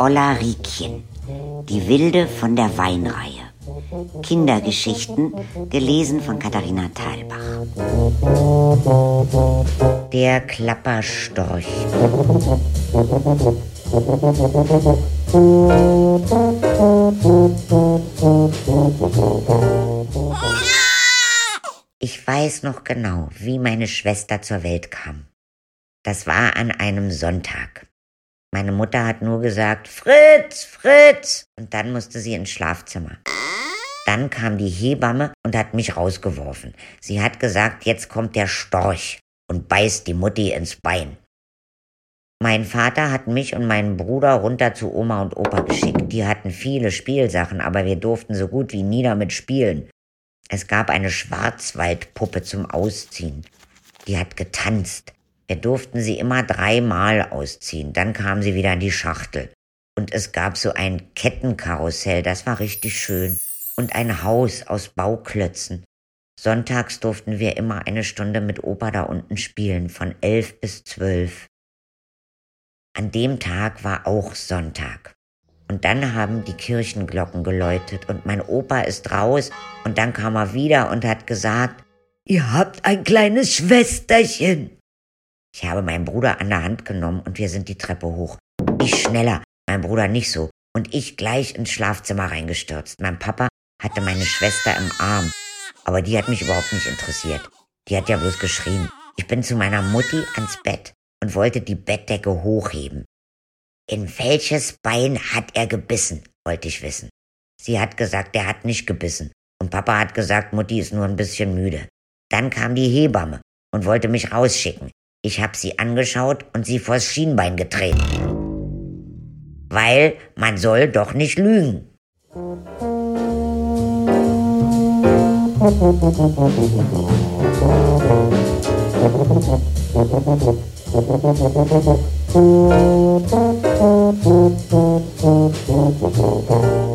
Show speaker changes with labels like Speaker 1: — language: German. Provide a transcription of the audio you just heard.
Speaker 1: Olla Riekchen, die Wilde von der Weinreihe. Kindergeschichten, gelesen von Katharina Thalbach. Der Klapperstorch. Ich weiß noch genau, wie meine Schwester zur Welt kam. Das war an einem Sonntag. Meine Mutter hat nur gesagt, Fritz, Fritz, und dann musste sie ins Schlafzimmer. Dann kam die Hebamme und hat mich rausgeworfen. Sie hat gesagt, jetzt kommt der Storch und beißt die Mutti ins Bein. Mein Vater hat mich und meinen Bruder runter zu Oma und Opa geschickt. Die hatten viele Spielsachen, aber wir durften so gut wie nie damit spielen. Es gab eine Schwarzwaldpuppe zum Ausziehen. Die hat getanzt. Wir durften sie immer dreimal ausziehen, dann kam sie wieder in die Schachtel. Und es gab so ein Kettenkarussell, das war richtig schön. Und ein Haus aus Bauklötzen. Sonntags durften wir immer eine Stunde mit Opa da unten spielen, von elf bis zwölf. An dem Tag war auch Sonntag. Und dann haben die Kirchenglocken geläutet und mein Opa ist raus und dann kam er wieder und hat gesagt, ihr habt ein kleines Schwesterchen. Ich habe meinen Bruder an der Hand genommen und wir sind die Treppe hoch. Ich schneller, mein Bruder nicht so. Und ich gleich ins Schlafzimmer reingestürzt. Mein Papa hatte meine Schwester im Arm. Aber die hat mich überhaupt nicht interessiert. Die hat ja bloß geschrien. Ich bin zu meiner Mutti ans Bett und wollte die Bettdecke hochheben. In welches Bein hat er gebissen, wollte ich wissen. Sie hat gesagt, er hat nicht gebissen. Und Papa hat gesagt, Mutti ist nur ein bisschen müde. Dann kam die Hebamme und wollte mich rausschicken. Ich habe sie angeschaut und sie vors Schienbein getreten. Weil man soll doch nicht lügen. Musik